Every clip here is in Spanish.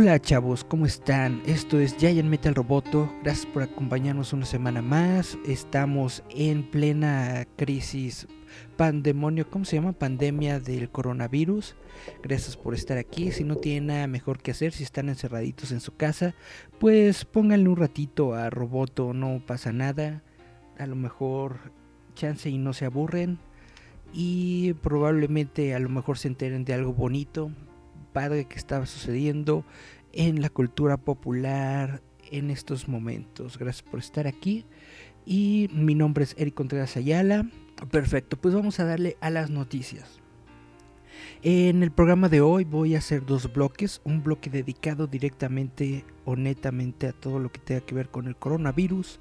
Hola chavos, ¿cómo están? Esto es Giant Metal Roboto. Gracias por acompañarnos una semana más. Estamos en plena crisis pandemonio, ¿cómo se llama? Pandemia del coronavirus. Gracias por estar aquí. Si no tienen nada mejor que hacer, si están encerraditos en su casa, pues pónganle un ratito a Roboto, no pasa nada. A lo mejor chance y no se aburren. Y probablemente a lo mejor se enteren de algo bonito padre que estaba sucediendo en la cultura popular en estos momentos. Gracias por estar aquí. Y mi nombre es Eric Contreras Ayala. Perfecto, pues vamos a darle a las noticias. En el programa de hoy voy a hacer dos bloques, un bloque dedicado directamente o netamente a todo lo que tenga que ver con el coronavirus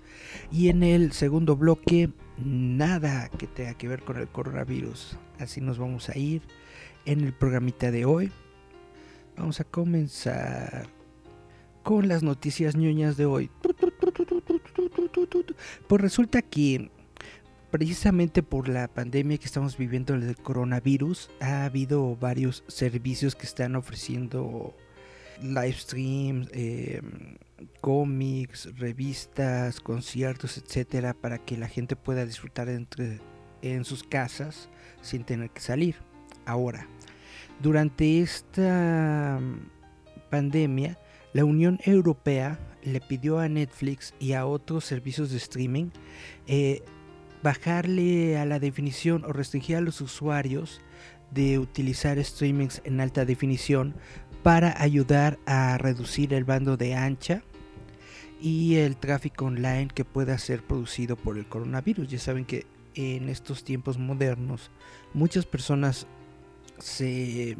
y en el segundo bloque nada que tenga que ver con el coronavirus. Así nos vamos a ir en el programita de hoy. Vamos a comenzar con las noticias ñoñas de hoy. Pues resulta que precisamente por la pandemia que estamos viviendo del coronavirus, ha habido varios servicios que están ofreciendo live streams, em, cómics, revistas, conciertos, etcétera, para que la gente pueda disfrutar entre, en sus casas sin tener que salir. Ahora, durante esta mm, pandemia, la Unión Europea le pidió a Netflix y a otros servicios de streaming eh, bajarle a la definición o restringir a los usuarios de utilizar streamings en alta definición para ayudar a reducir el bando de ancha y el tráfico online que pueda ser producido por el coronavirus. Ya saben que en estos tiempos modernos muchas personas se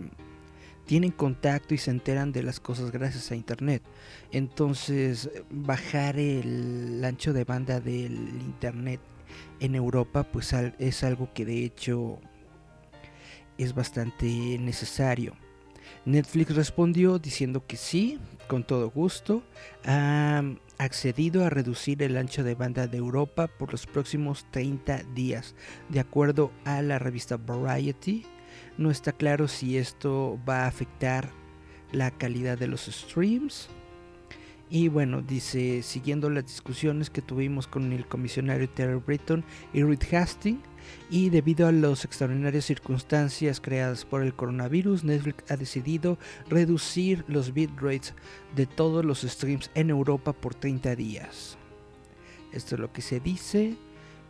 tienen contacto y se enteran de las cosas gracias a internet. Entonces, bajar el ancho de banda del internet en Europa pues es algo que de hecho es bastante necesario. Netflix respondió diciendo que sí, con todo gusto, ha accedido a reducir el ancho de banda de Europa por los próximos 30 días, de acuerdo a la revista Variety no está claro si esto va a afectar la calidad de los streams. Y bueno, dice, siguiendo las discusiones que tuvimos con el comisionario Terry Britton y Reed Hastings, y debido a las extraordinarias circunstancias creadas por el coronavirus, Netflix ha decidido reducir los bitrates de todos los streams en Europa por 30 días. Esto es lo que se dice.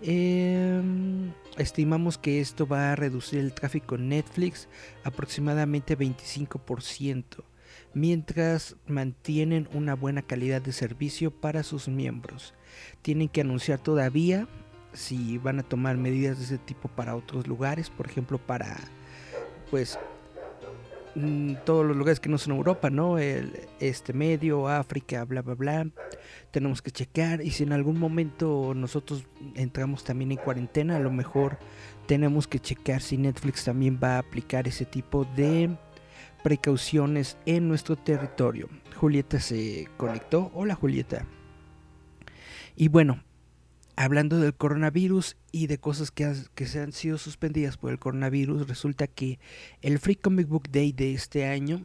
Em, estimamos que esto va a reducir el tráfico en Netflix aproximadamente 25%, mientras mantienen una buena calidad de servicio para sus miembros. Tienen que anunciar todavía si van a tomar medidas de ese tipo para otros lugares, por ejemplo para pues todos los lugares que no son Europa, ¿no? El este medio, África, bla bla bla tenemos que checar y si en algún momento nosotros entramos también en cuarentena, a lo mejor tenemos que checar si Netflix también va a aplicar ese tipo de precauciones en nuestro territorio. Julieta se conectó. Hola Julieta. Y bueno, hablando del coronavirus y de cosas que, que, se han sido suspendidas por el coronavirus, resulta que el Free Comic Book Day de este año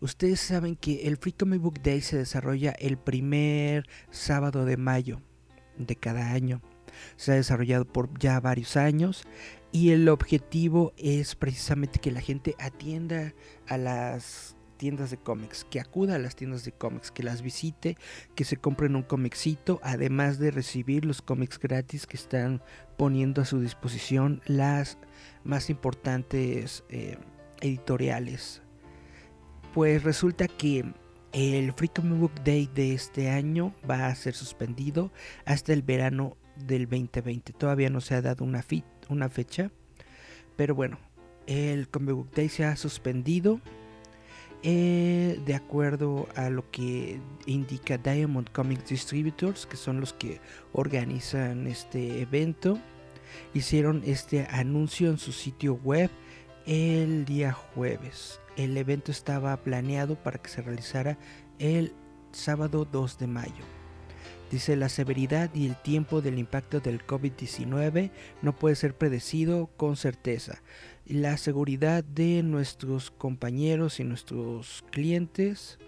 Ustedes saben que el Free Comic Book Day se desarrolla el primer sábado de mayo de cada año. Se ha desarrollado por ya varios años y el objetivo es precisamente que la gente atienda a las tiendas de cómics, que acuda a las tiendas de cómics, que las visite, que se compren un cómicito, además de recibir los cómics gratis que están poniendo a su disposición las más importantes eh, editoriales pues resulta que el Free Comic Book Day de este año va a ser suspendido hasta el verano del 2020. Todavía no se ha dado una, una fecha, pero bueno, el Comic Book Day se ha suspendido eh, de acuerdo a lo que indica Diamond Comic Distributors, que son los que organizan este evento. Hicieron este anuncio en su sitio web el día jueves. El evento estaba planeado para que se realizara el sábado 2 de mayo. Dice, la severidad y el tiempo del impacto del COVID-19 no puede ser predecido con certeza. La seguridad de nuestros compañeros y nuestros clientes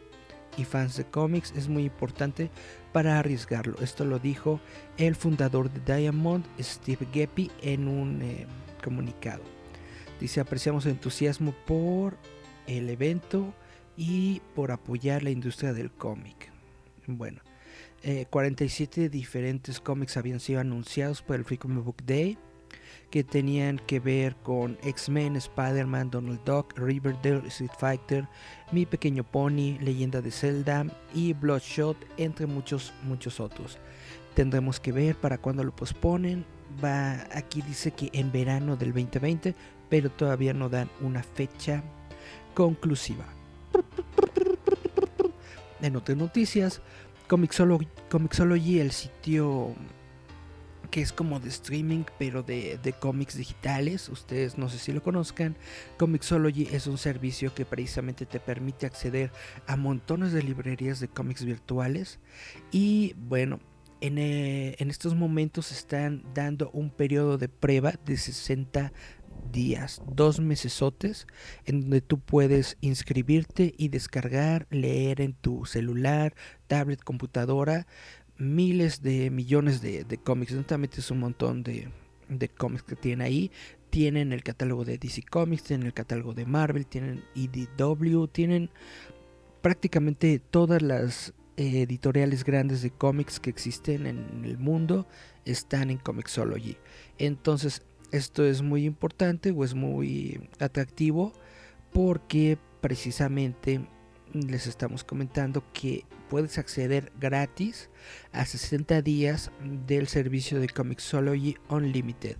y fans de cómics es muy importante para arriesgarlo. Esto lo dijo el fundador de Diamond, Steve Geppi, en un eh, comunicado. Dice, apreciamos el entusiasmo por el evento y por apoyar la industria del cómic. Bueno, 47 eh, diferentes cómics habían sido anunciados por el Free Comic Book Day que tenían que ver con X-Men, Spider-Man, Donald Duck, Riverdale, Street Fighter, Mi Pequeño Pony, Leyenda de Zelda y Bloodshot, entre muchos, muchos otros. Tendremos que ver para cuándo lo posponen. Va, aquí dice que en verano del 2020, pero todavía no dan una fecha conclusiva. En otras noticias, Comixology, el sitio que es como de streaming, pero de, de, cómics digitales. Ustedes no sé si lo conozcan. Comixology es un servicio que precisamente te permite acceder a montones de librerías de cómics virtuales. Y bueno, en, eh, en estos momentos están dando un periodo de prueba de 60 días, dos mesesotes, en donde tú puedes inscribirte y descargar, leer en tu celular, tablet, computadora, miles de millones de, cómics. Exactamente es un montón de, de cómics que tienen ahí. Tienen el catálogo de DC Comics, tienen el catálogo de Marvel, tienen EDW, tienen prácticamente todas las editoriales grandes de cómics que existen en el mundo están en Comixology. Entonces esto es muy importante o es muy atractivo porque precisamente les estamos comentando que puedes acceder gratis a 60 días del servicio de Comixology Unlimited,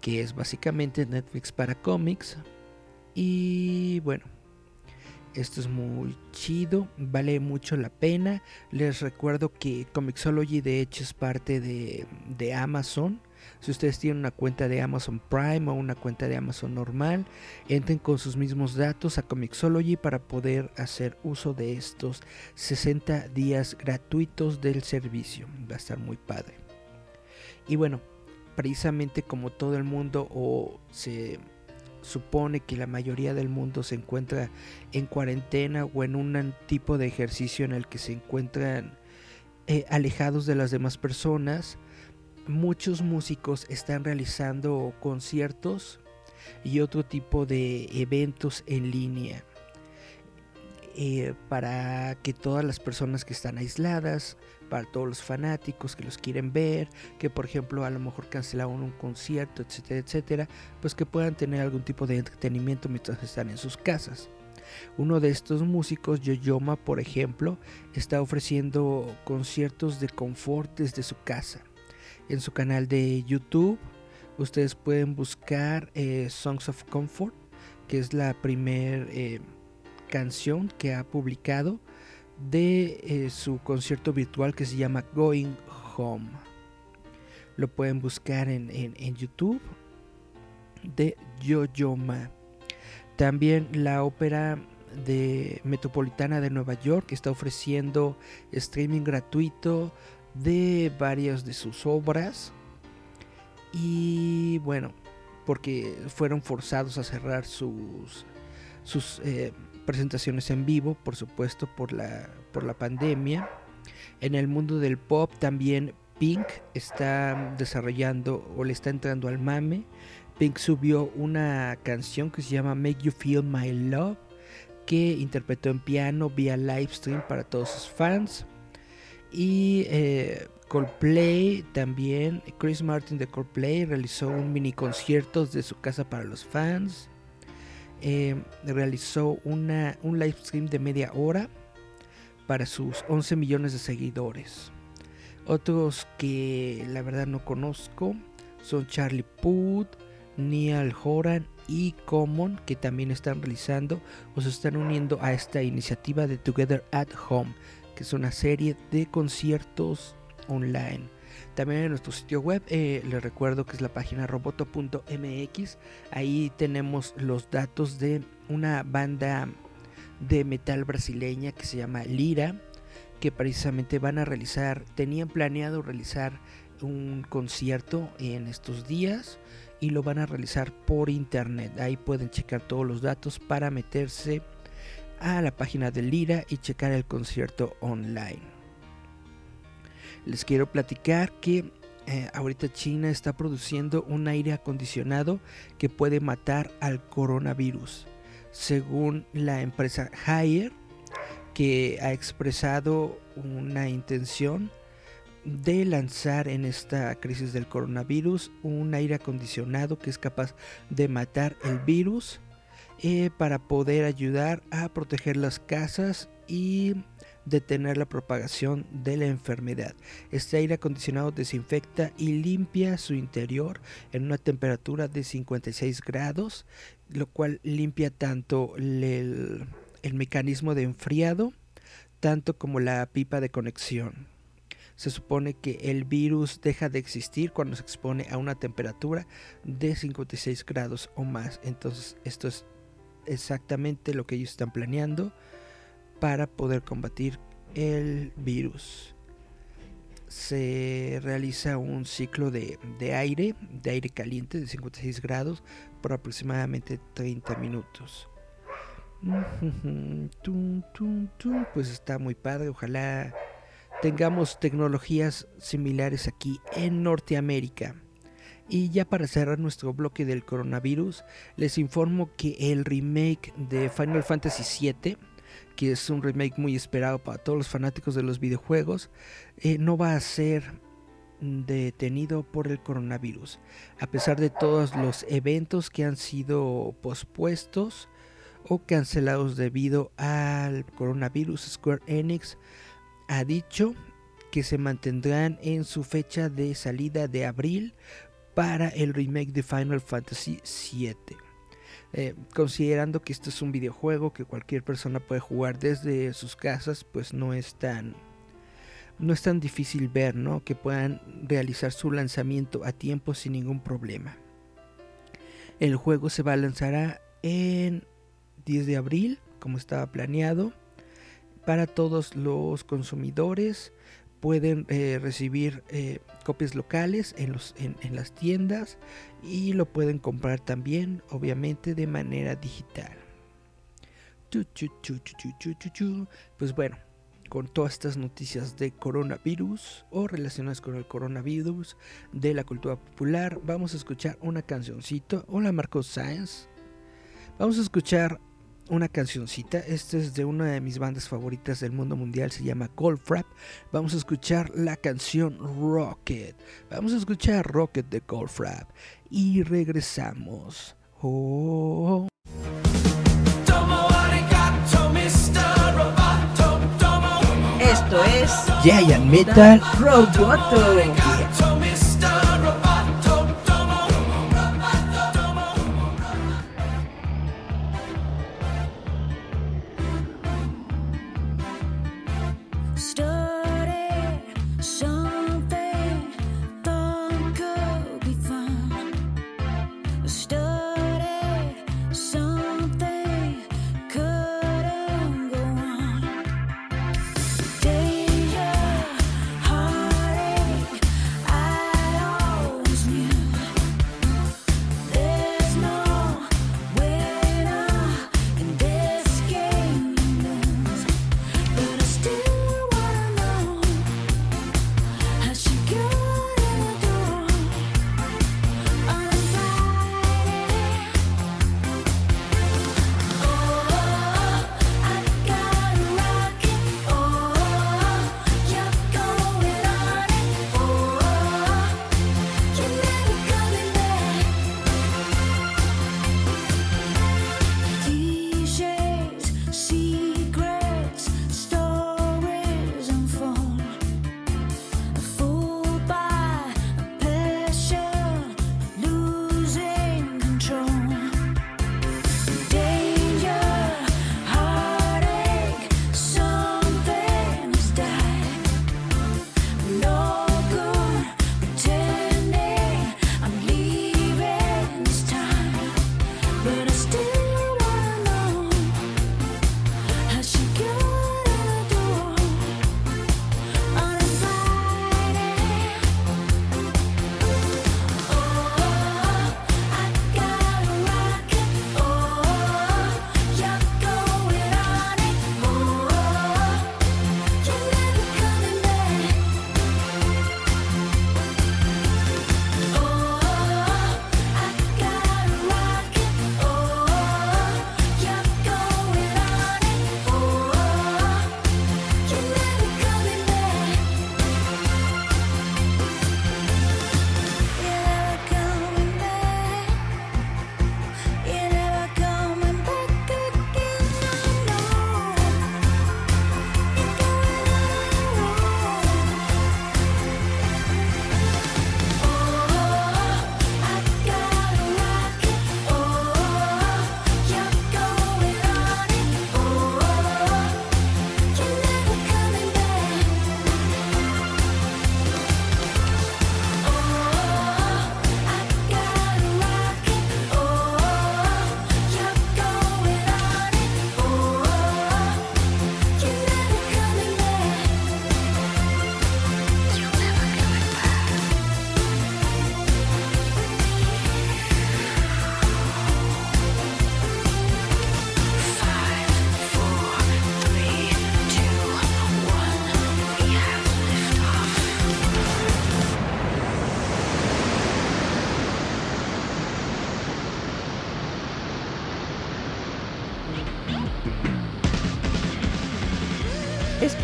que es básicamente Netflix para cómics. Y bueno, esto es muy chido, vale mucho la pena. Les recuerdo que Comixology de hecho es parte de, de Amazon si ustedes tienen una cuenta de Amazon Prime o una cuenta de Amazon normal, entren con sus mismos datos a Comixology para poder hacer uso de estos 60 días gratuitos del servicio. Va a estar muy padre. Y bueno, precisamente como todo el mundo o se supone que la mayoría del mundo se encuentra en cuarentena o en un tipo de ejercicio en el que se encuentran eh, alejados de las demás personas, muchos músicos están realizando conciertos y otro tipo de eventos en línea eh, para que todas las personas que están aisladas, para todos los fanáticos que los quieren ver, que por ejemplo a lo mejor cancelaron un concierto, etcétera, etcétera, pues que puedan tener algún tipo de entretenimiento mientras están en sus casas. Uno de estos músicos, Yoyoma, por ejemplo, está ofreciendo conciertos de confort desde su casa en su canal de YouTube. Ustedes pueden buscar eh, Songs of Comfort, que es la primera eh, canción que ha publicado de eh, su concierto virtual que se llama Going Home. Lo pueden buscar en, en YouTube de Yo-Yo-Ma. También la ópera de Metropolitana de Nueva York está ofreciendo streaming gratuito de varias de sus obras. Y bueno, porque fueron forzados a cerrar sus, sus eh, presentaciones en vivo, por supuesto, por la, por la pandemia. En el mundo del pop también Pink está desarrollando o le está entrando al mame. Pink subió una canción que se llama Make You Feel My Love, que interpretó en piano vía live stream para todos sus fans. Y eh, Coldplay también, Chris Martin de Coldplay realizó un mini concierto de su casa para los fans. Eh, realizó una, un live stream de media hora para sus 11 millones de seguidores. Otros que la verdad no conozco son Charlie Puth, Neil Horan y Common que también están realizando o se están uniendo a esta iniciativa de Together at Home, que es una serie de conciertos online. También en nuestro sitio web eh, les recuerdo que es la página roboto.mx. Ahí tenemos los datos de una banda de metal brasileña que se llama Lira, que precisamente van a realizar, tenían planeado realizar un concierto en estos días y lo van a realizar por internet. Ahí pueden checar todos los datos para meterse a la página de Lira y checar el concierto online. Les quiero platicar que eh, ahorita China está produciendo un aire acondicionado que puede matar al coronavirus. Según la empresa Haier, que ha expresado una intención de lanzar en esta crisis del coronavirus un aire acondicionado que es capaz de matar el virus eh, para poder ayudar a proteger las casas y detener la propagación de la enfermedad. Este aire acondicionado desinfecta y limpia su interior en una temperatura de 56 grados, lo cual limpia tanto el, el mecanismo de enfriado, tanto como la pipa de conexión. Se supone que el virus deja de existir cuando se expone a una temperatura de 56 grados o más. Entonces esto es exactamente lo que ellos están planeando para poder combatir el virus. Se realiza un ciclo de, aire, de aire caliente de 56 grados por aproximadamente 30 minutos. Pues está muy padre, ojalá tengamos tecnologías similares aquí en Norteamérica. Y ya para cerrar nuestro bloque del coronavirus, les informo que el remake de Final Fantasy VII que es un remake muy esperado para todos los fanáticos de los videojuegos, eh, no va a ser detenido por el coronavirus. A pesar de todos los eventos que han sido pospuestos o cancelados debido al coronavirus, Square Enix ha dicho que se mantendrán en su fecha de salida de abril para el remake de Final Fantasy VII. Eh, considerando que esto es un videojuego que cualquier persona puede jugar desde sus casas, pues no es tan no es tan difícil ver, ¿no? Que puedan realizar su lanzamiento a tiempo sin ningún problema. El juego se lanzar en 10 de abril, como estaba planeado, para todos los consumidores pueden eh, recibir eh, copias locales en, los, en, las tiendas y lo pueden comprar también, obviamente, de manera digital. Pues bueno, con todas estas noticias de coronavirus o relacionadas con el coronavirus de la cultura popular, vamos a escuchar una cancioncito. Hola Marcos Sáenz. Vamos a escuchar una cancioncita. Esta es de una de mis bandas favoritas del mundo mundial, se llama Goldfrapp. Vamos a escuchar la canción Rocket. Vamos a escuchar Rocket de Goldfrapp y regresamos. Oh. Esto es Giant Metal Roboto.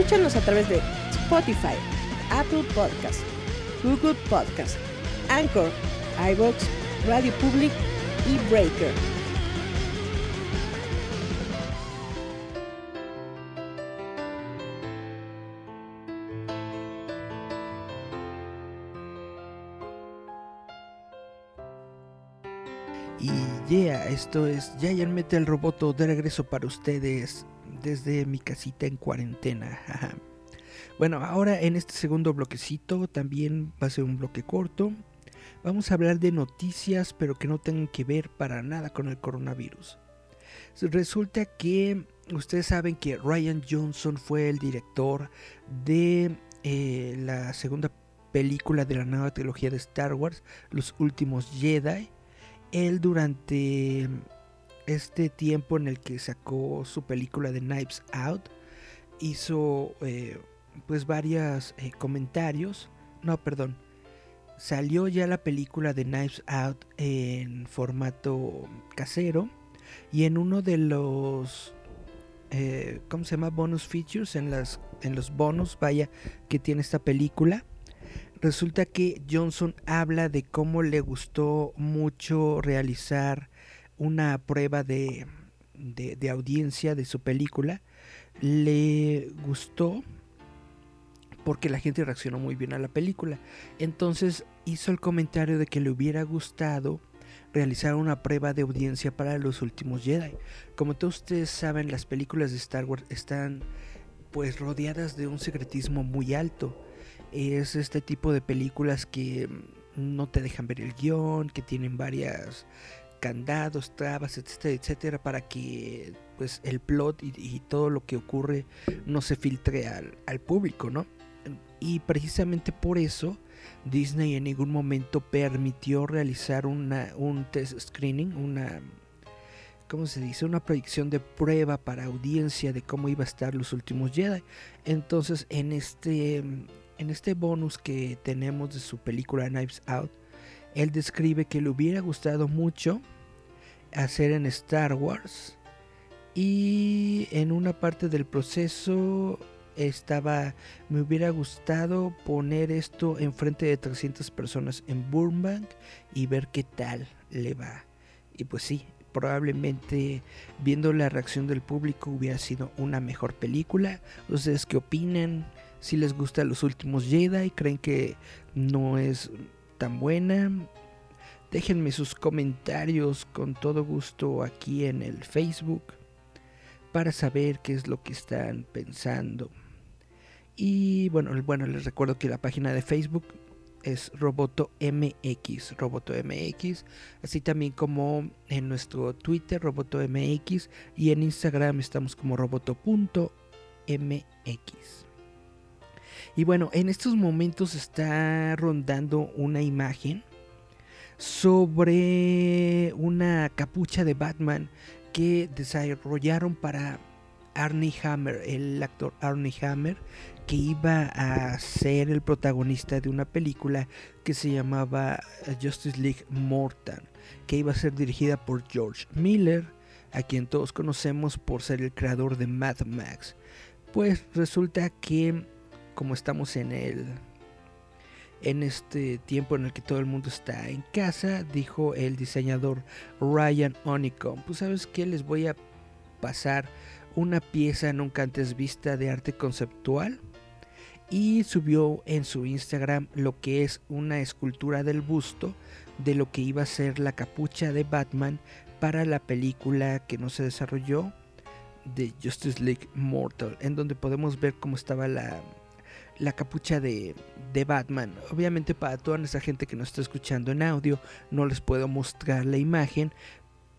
Escúchanos a través de Spotify, Apple Podcast, Google Podcast, Anchor, iVoox, Radio Public y Breaker. Y yeah, esto es Giant Metal Roboto de regreso para ustedes desde mi casita en cuarentena. bueno, ahora en este segundo bloquecito también va a ser un bloque corto. Vamos a hablar de noticias, pero que no tengan que ver para nada con el coronavirus. Resulta que ustedes saben que Ryan Johnson fue el director de eh, la segunda película de la nueva trilogía de Star Wars, Los Últimos Jedi él durante este tiempo en el que sacó su película de Knives Out hizo eh, pues varios eh, comentarios. No perdón. Salió ya la película de Knives Out en formato casero y en uno de los eh, ¿cómo se llama? bonus features en las en los bonus vaya que tiene esta película. Resulta que Johnson habla de cómo le gustó mucho realizar una prueba de, de, audiencia de su película. Le gustó porque la gente reaccionó muy bien a la película. Entonces hizo el comentario de que le hubiera gustado realizar una prueba de audiencia para los últimos Jedi. Como todos ustedes saben, las películas de Star Wars están pues rodeadas de un secretismo muy alto es este tipo de películas que no te dejan ver el guion, que tienen varias candados, trabas, etcétera, etcétera, para que pues el plot y, todo lo que ocurre no se filtre al, al, público, ¿no? Y precisamente por eso Disney en ningún momento permitió realizar una, un test screening, una ¿cómo se dice? Una proyección de prueba para audiencia de cómo iba a estar los últimos Jedi. Entonces, en este en este bonus que tenemos de su película Knives Out, él describe que le hubiera gustado mucho hacer en Star Wars y en una parte del proceso estaba me hubiera gustado poner esto enfrente de 300 personas en Burbank y ver qué tal le va. Y pues sí, probablemente viendo la reacción del público hubiera sido una mejor película. ¿Ustedes qué opinan? si les gusta los últimos Jedi, creen que no es tan buena. Déjenme sus comentarios con todo gusto aquí en el Facebook para saber qué es lo que están pensando. Y bueno, bueno, les recuerdo que la página de Facebook es Roboto MX, Roboto MX, así también como en nuestro Twitter Roboto MX y en Instagram estamos como roboto.mx. Y bueno, en estos momentos está rondando una imagen sobre una capucha de Batman que desarrollaron para Arnie Hammer, el actor Arnie Hammer, que iba a ser el protagonista de una película que se llamaba Justice League Mortal, que iba a ser dirigida por George Miller, a quien todos conocemos por ser el creador de Mad Max. Pues resulta que como estamos en el en este tiempo en el que todo el mundo está en casa, dijo el diseñador Ryan Onicom, pues sabes que les voy a pasar una pieza nunca antes vista de arte conceptual. Y subió en su Instagram lo que es una escultura del busto de lo que iba a ser la capucha de Batman para la película que no se desarrolló de Justice League Mortal, en donde podemos ver cómo estaba la la capucha de, de, Batman. Obviamente para toda nuestra gente que nos está escuchando en audio no les puedo mostrar la imagen,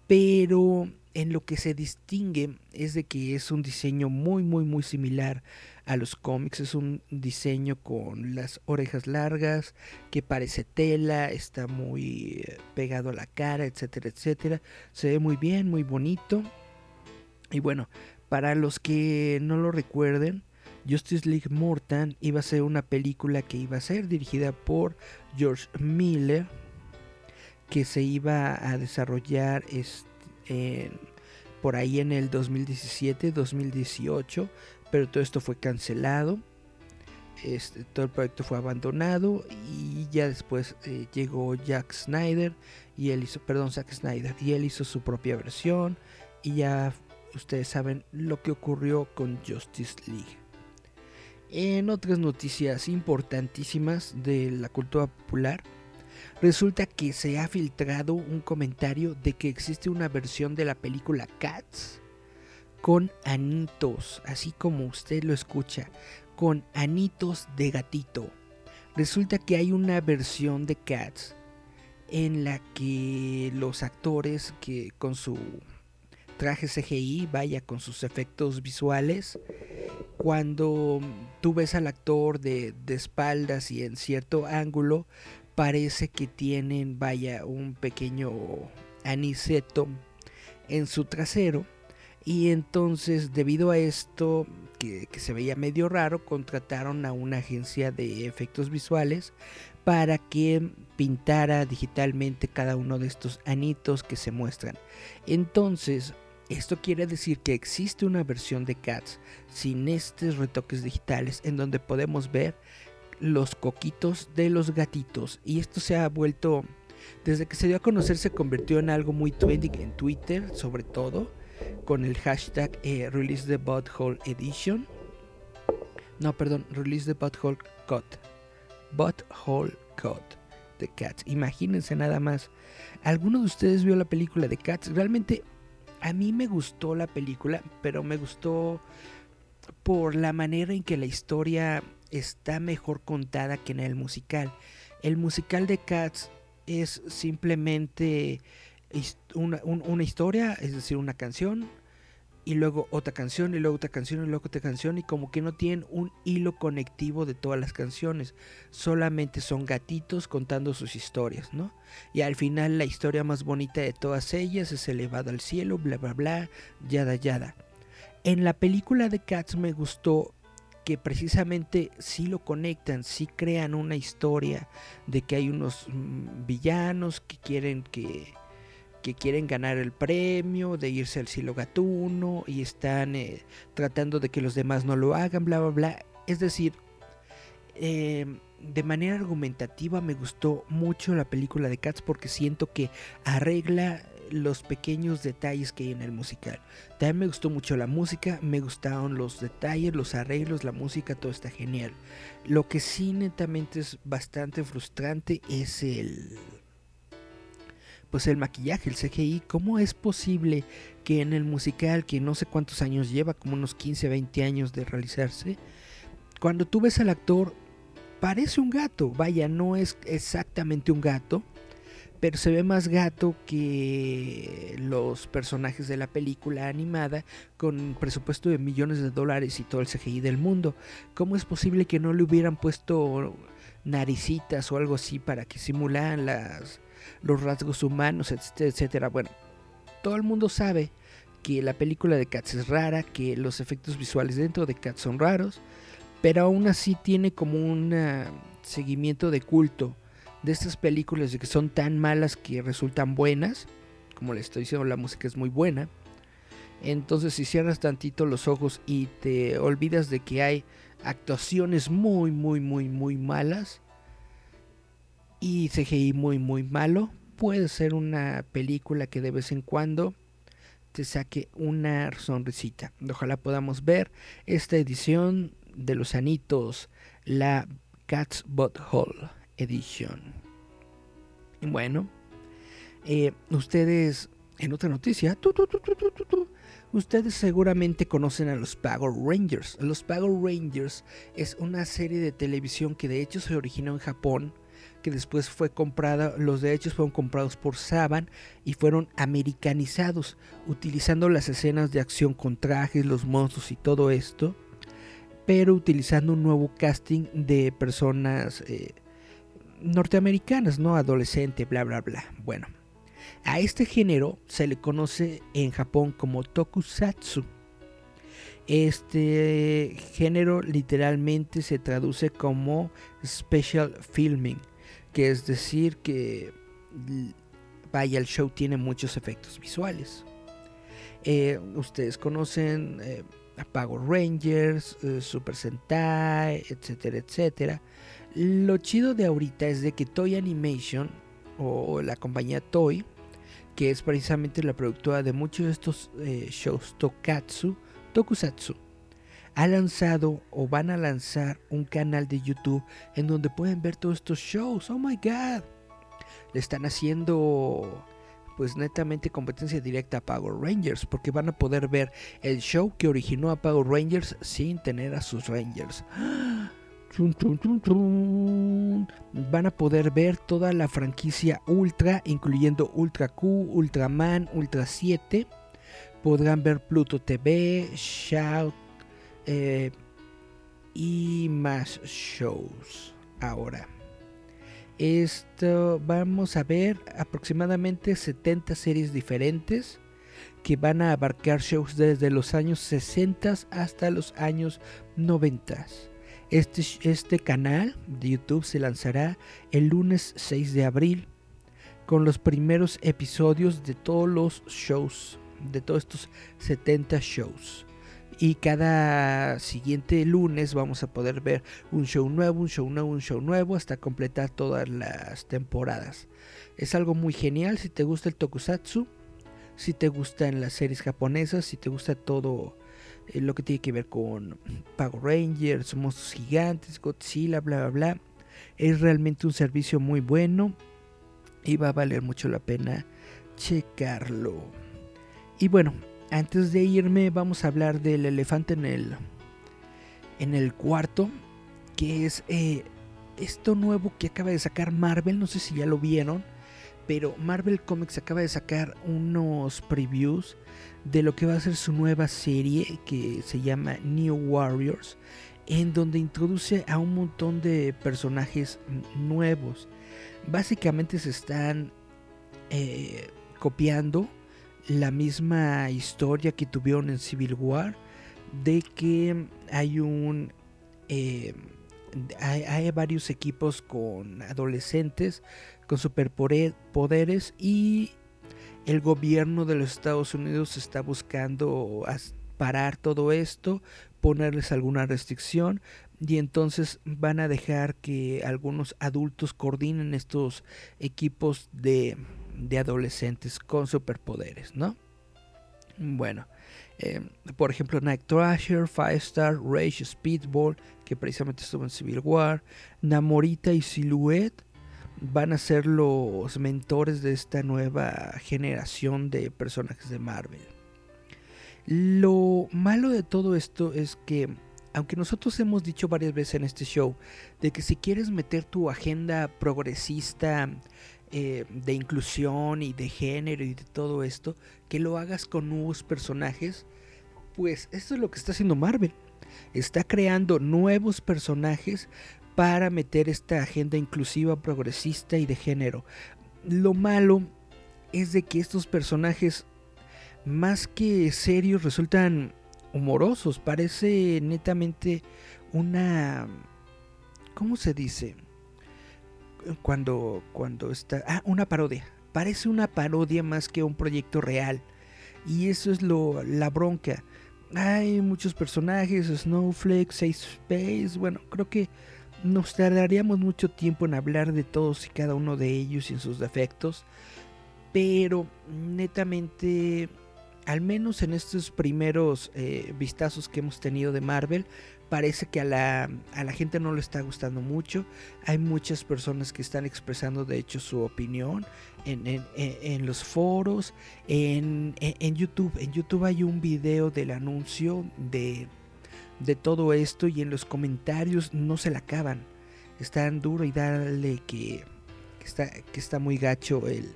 pero en lo que se distingue es de que es un diseño muy muy muy similar a los cómics, es un diseño con las orejas largas, que parece tela, está muy eh, pegado a la cara, etcétera, etcétera. Se ve muy bien, muy bonito. Y bueno, para los que no lo recuerden, Justice League Mortal iba a ser una película que iba a ser dirigida por George Miller, que se iba a desarrollar por ahí en el 2017-2018, pero todo esto fue cancelado. Este, todo el proyecto fue abandonado y ya después eh, llegó Jack Snyder y él hizo, perdón, Zack Snyder y él hizo su propia versión y ya ustedes saben lo que ocurrió con Justice League. En otras noticias importantísimas de la cultura popular, resulta que se ha filtrado un comentario de que existe una versión de la película Cats con anitos, así como usted lo escucha, con anitos de gatito. Resulta que hay una versión de Cats en la que los actores que con su traje CGI, vaya con sus efectos visuales, cuando tú ves al actor de, de espaldas y en cierto ángulo, parece que tienen, vaya, un pequeño aniceto en su trasero y entonces, debido a esto, que, se veía medio raro, contrataron a una agencia de efectos visuales para que pintara digitalmente cada uno de estos anitos que se muestran. Entonces, esto quiere decir que existe una versión de Cats sin estos retoques digitales en donde podemos ver los coquitos de los gatitos. Y esto se ha vuelto, desde que se dio a conocer, se convirtió en algo muy trending en Twitter, sobre todo con el hashtag eh, Release the Butthole Edition. No, perdón, Release the Butthole Cut. Butthole Cut de Cats. Imagínense nada más. ¿Alguno de ustedes vio la película de Cats? Realmente a mí me gustó la película, pero me gustó por la manera en que la historia está mejor contada que en el musical. El musical de Cats es simplemente una, una, historia, es decir, una canción, y luego otra canción, y luego otra canción, y luego otra canción, y como que no tienen un hilo conectivo de todas las canciones, solamente son gatitos contando sus historias, ¿no? Y al final la historia más bonita de todas ellas es elevado al cielo, bla, bla, bla, yada, yada. En la película de Cats me gustó que precisamente si lo conectan, si crean una historia de que hay unos mm, villanos que quieren que que quieren ganar el premio, de irse al silo gatuno y están eh, tratando de que los demás no lo hagan, bla, bla, bla. Es decir, eh, de manera argumentativa me gustó mucho la película de Cats porque siento que arregla los pequeños detalles que hay en el musical. También me gustó mucho la música, me gustaron los detalles, los arreglos, la música, todo está genial. Lo que sí netamente es bastante frustrante es el pues el maquillaje, el CGI, ¿cómo es posible que en el musical, que no sé cuántos años lleva, como unos 15, 20 años de realizarse, cuando tú ves al actor, parece un gato, vaya, no es exactamente un gato, pero se ve más gato que los personajes de la película animada con presupuesto de millones de dólares y todo el CGI del mundo. ¿Cómo es posible que no le hubieran puesto naricitas o algo así para que simularan las los rasgos humanos, etcétera. Bueno, todo el mundo sabe que la película de Cats es rara, que los efectos visuales dentro de Cats son raros, pero aún así tiene como un seguimiento de culto de estas películas de que son tan malas que resultan buenas. Como les estoy diciendo, la música es muy buena. Entonces si cierras tantito los ojos y te olvidas de que hay actuaciones muy, muy, muy, muy malas, y CGI muy muy malo, puede ser una película que de vez en cuando te saque una sonrisita. Ojalá podamos ver esta edición de los anitos, la Cat's Hall Edition. Y bueno, eh, ustedes, en otra noticia, ustedes seguramente conocen a los Power Rangers. Los Power Rangers es una serie de televisión que de hecho se originó en Japón que después fue comprada, los derechos fueron comprados por Saban y fueron americanizados, utilizando las escenas de acción con trajes, los monstruos y todo esto, pero utilizando un nuevo casting de personas eh, norteamericanas, ¿no? Adolescente, bla, bla, bla. Bueno, a este género se le conoce en Japón como tokusatsu. Este género literalmente se traduce como special filming que es decir que vaya el show tiene muchos efectos visuales. Eh, ustedes conocen eh, Power Rangers, eh, Super Sentai, etcétera, etcétera. Lo chido de ahorita es de que Toy Animation o la compañía Toy, que es precisamente la productora de muchos de estos eh, shows Tokatsu, Tokusatsu, ha lanzado o van a lanzar un canal de YouTube en donde pueden ver todos estos shows. Oh my god. Le están haciendo pues netamente competencia directa a Power Rangers porque van a poder ver el show que originó a Power Rangers sin tener a sus Rangers. Van a poder ver toda la franquicia Ultra, incluyendo Ultra Q, Ultraman, Ultra 7. Podrán ver Pluto TV, Shout eh, y más shows ahora. Esto vamos a ver aproximadamente 70 series diferentes que van a abarcar shows desde los años 60 hasta los años 90. Este, este canal de YouTube se lanzará el lunes 6 de abril con los primeros episodios de todos los shows, de todos estos 70 shows. Y cada siguiente lunes vamos a poder ver un show nuevo, un show nuevo, un show nuevo hasta completar todas las temporadas. Es algo muy genial si te gusta el tokusatsu, si te gustan las series japonesas, si te gusta todo eh, lo que tiene que ver con Power Rangers, monstruos gigantes, Godzilla, bla, bla, bla. Es realmente un servicio muy bueno y va a valer mucho la pena checarlo. Y bueno, antes de irme vamos a hablar del elefante en el, en el cuarto, que es eh, esto nuevo que acaba de sacar Marvel, no sé si ya lo vieron, pero Marvel Comics acaba de sacar unos previews de lo que va a ser su nueva serie que se llama New Warriors, en donde introduce a un montón de personajes nuevos. Básicamente se están eh, copiando la misma historia que tuvieron en Civil War, de que hay un... Eh, hay, varios equipos con adolescentes con superpoderes y el gobierno de los Estados Unidos está buscando parar todo esto, ponerles alguna restricción y entonces van a dejar que algunos adultos coordinen estos equipos de de adolescentes con superpoderes, ¿no? Bueno, eh, por ejemplo, Night Thrasher, Firestar, Rage, Speedball, que precisamente estuvo en Civil War, Namorita y Silhouette van a ser los mentores de esta nueva generación de personajes de Marvel. Lo malo de todo esto es que, aunque nosotros hemos dicho varias veces en este show, de que si quieres meter tu agenda progresista, eh, de inclusión y de género y de todo esto, que lo hagas con nuevos personajes, pues esto es lo que está haciendo Marvel. Está creando nuevos personajes para meter esta agenda inclusiva, progresista y de género. Lo malo es de que estos personajes, más que serios, resultan humorosos. Parece netamente una... ¿Cómo se dice? Cuando, cuando está... Ah, una parodia. Parece una parodia más que un proyecto real. Y eso es lo, la bronca. Hay muchos personajes, Snowflake, Safe Space. Bueno, creo que nos tardaríamos mucho tiempo en hablar de todos y cada uno de ellos y en sus defectos. Pero netamente, al menos en estos primeros eh, vistazos que hemos tenido de Marvel, parece que a la, a la, gente no le está gustando mucho. Hay muchas personas que están expresando de hecho su opinión en, en, en los foros, en, en, YouTube. En YouTube hay un video del anuncio de, de, todo esto y en los comentarios no se la acaban. Están duro y darle que, que, está, que está muy gacho el,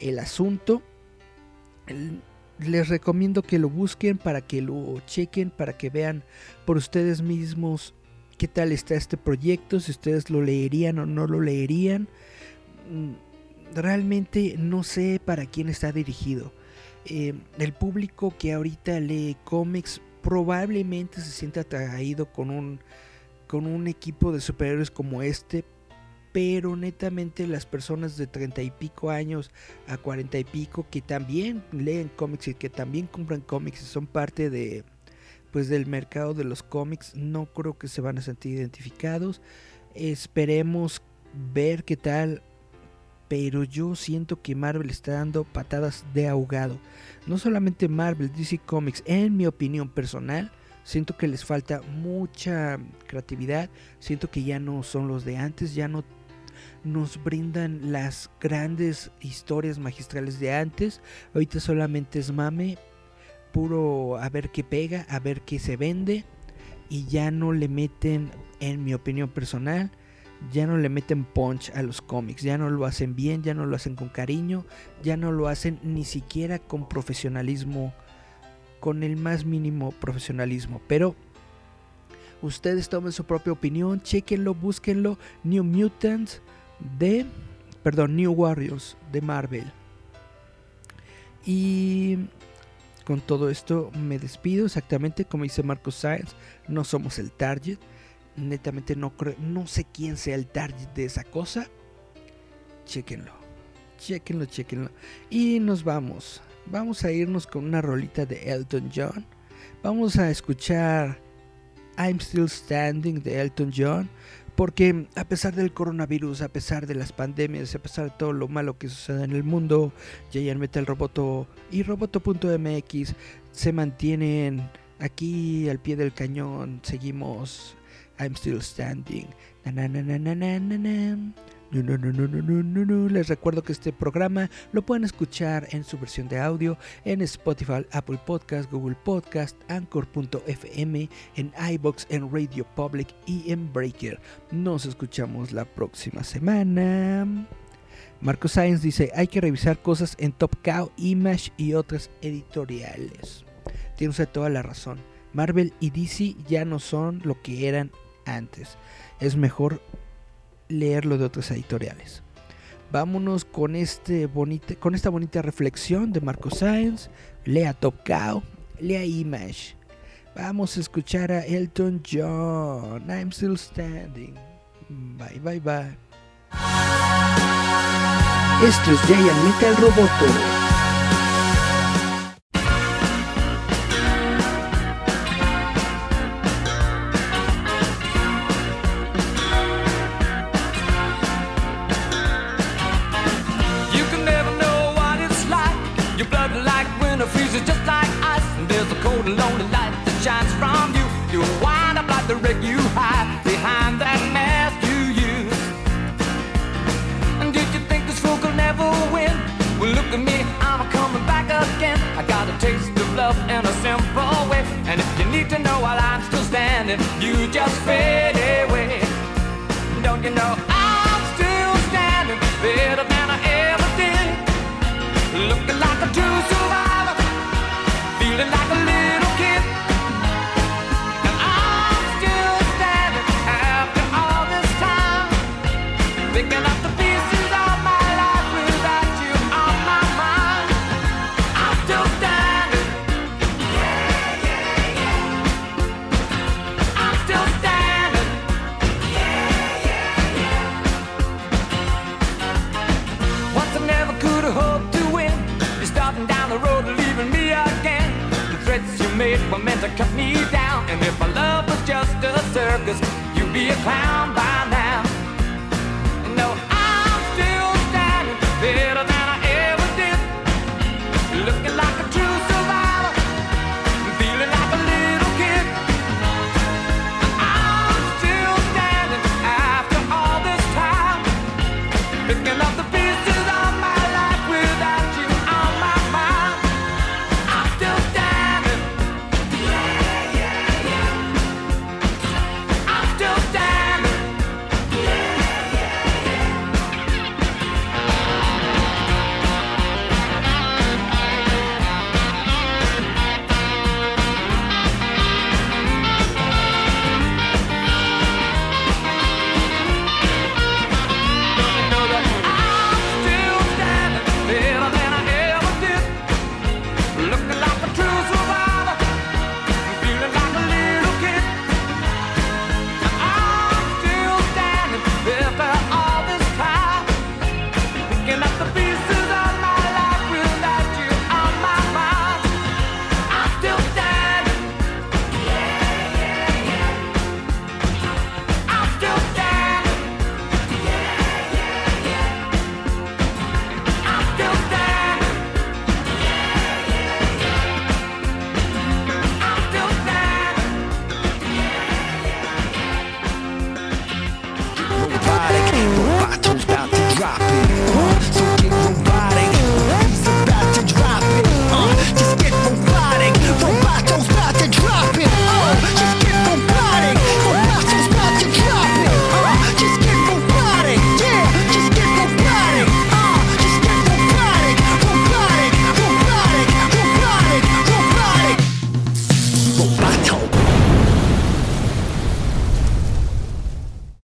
el asunto. El, les recomiendo que lo busquen para que lo chequen, para que vean por ustedes mismos qué tal está este proyecto, si ustedes lo leerían o no lo leerían. Mm, realmente no sé para quién está dirigido. Eh, el público que ahorita lee cómics probablemente se sienta atraído con un, con un equipo de superhéroes como este, pero netamente las personas de treinta y pico años a cuarenta y pico que también leen cómics y que también compran cómics y son parte de pues del mercado de los cómics no creo que se van a sentir identificados. Esperemos ver qué tal, pero yo siento que Marvel está dando patadas de ahogado. No solamente Marvel, DC Comics, en mi opinión personal, siento que les falta mucha creatividad, siento que ya no son los de antes, ya no nos brindan las grandes historias magistrales de antes. Ahorita solamente es mame, puro a ver qué pega, a ver qué se vende. Y ya no le meten, en mi opinión personal, ya no le meten punch a los cómics. Ya no lo hacen bien, ya no lo hacen con cariño, ya no lo hacen ni siquiera con profesionalismo, con el más mínimo profesionalismo. Pero ustedes tomen su propia opinión, chequenlo, búsquenlo. New Mutants de, perdón, New Warriors de Marvel. Y con todo esto me despido exactamente como dice Marcos Sáenz, no somos el target. Netamente no creo, no sé quién sea el target de esa cosa. Chequenlo. Chequenlo, chequenlo. Y nos vamos. Vamos a irnos con una rolita de Elton John. Vamos a escuchar I'm Still Standing de Elton John. Porque a pesar del coronavirus, a pesar de las pandemias, a pesar de todo lo malo que sucede en el mundo, Giant Metal Roboto y Roboto.mx se mantienen aquí al pie del cañón. Seguimos I'm Still Standing. Na, na, na. Les recuerdo que este programa lo pueden escuchar en su versión de audio en Spotify, Apple Podcast, Google Podcast, Anchor.fm, en iBox, en Radio Public y en Breaker. Nos escuchamos la próxima semana. Marco Sáenz dice, hay que revisar cosas en Top Cow, Image y otras editoriales. Tiene usted toda la razón. Marvel y DC ya no son lo que eran antes. Es mejor leerlo de otras editoriales. Vámonos con, este bonita, con esta bonita reflexión de Marco Sáenz. Lea Top Cow, lea Image. Vamos a escuchar a Elton John. I'm still standing. Bye, bye, bye. Esto es Giant Metal Roboto.